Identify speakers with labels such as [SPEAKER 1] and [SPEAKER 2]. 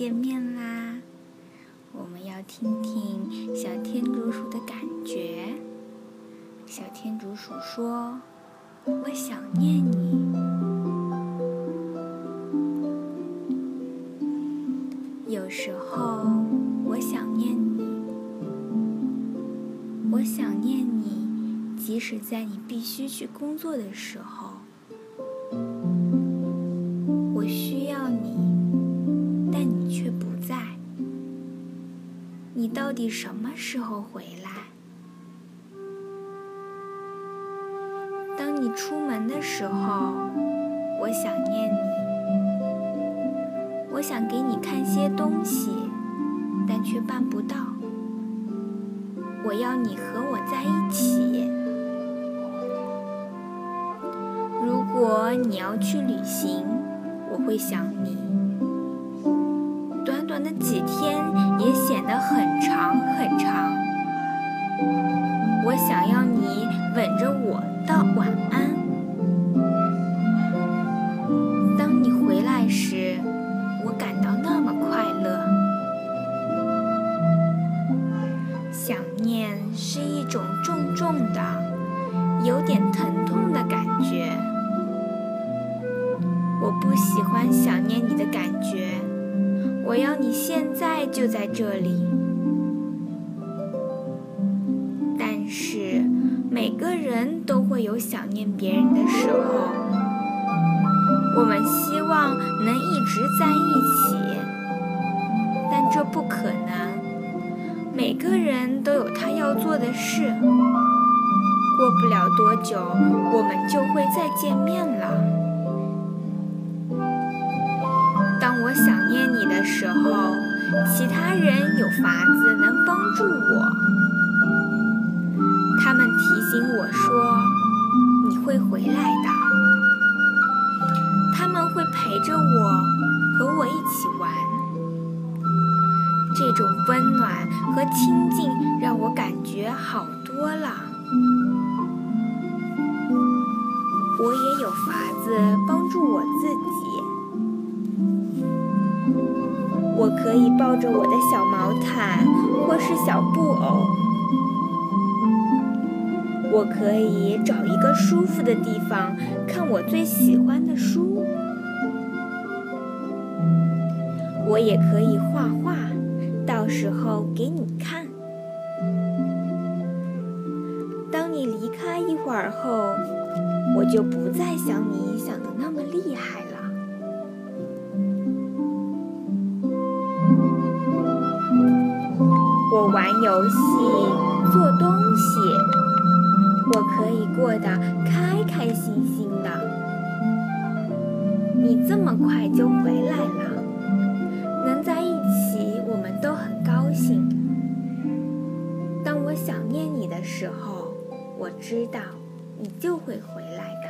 [SPEAKER 1] 见面啦！我们要听听小天竺鼠的感觉。小天竺鼠说：“我想念你。有时候我想念你，我想念你，即使在你必须去工作的时候。”到底什么时候回来？当你出门的时候，我想念你。我想给你看些东西，但却办不到。我要你和我在一起。如果你要去旅行，我会想你。短短的几天也显得很长很长。我想要你吻着我道晚安。当你回来时，我感到那么快乐。想念是一种重重的、有点疼痛的感觉。我不喜欢想念你的感觉。我要你现在就在这里，每个人都会有想念别人的时候。我们希望能一直在一起，但这不可能。每个人都有他要做的事，过不了多久，我们就会再见面了。当我想念你的时候，其他人有法子能帮助我说：“你会回来的。”他们会陪着我，和我一起玩。这种温暖和亲近让我感觉好多了。我也有法子帮助我自己。我可以抱着我的小毛毯，或是小布偶。我可以找一个舒服的地方看我最喜欢的书。我也可以画画，到时候给你看。当你离开一会儿后，我就不再想你想的那么厉害了。我玩游戏，做东西，我可以过得开开心心的。你这么快就回来了，能在一起，我们都很高兴。当我想念你的时候，我知道你就会回来的。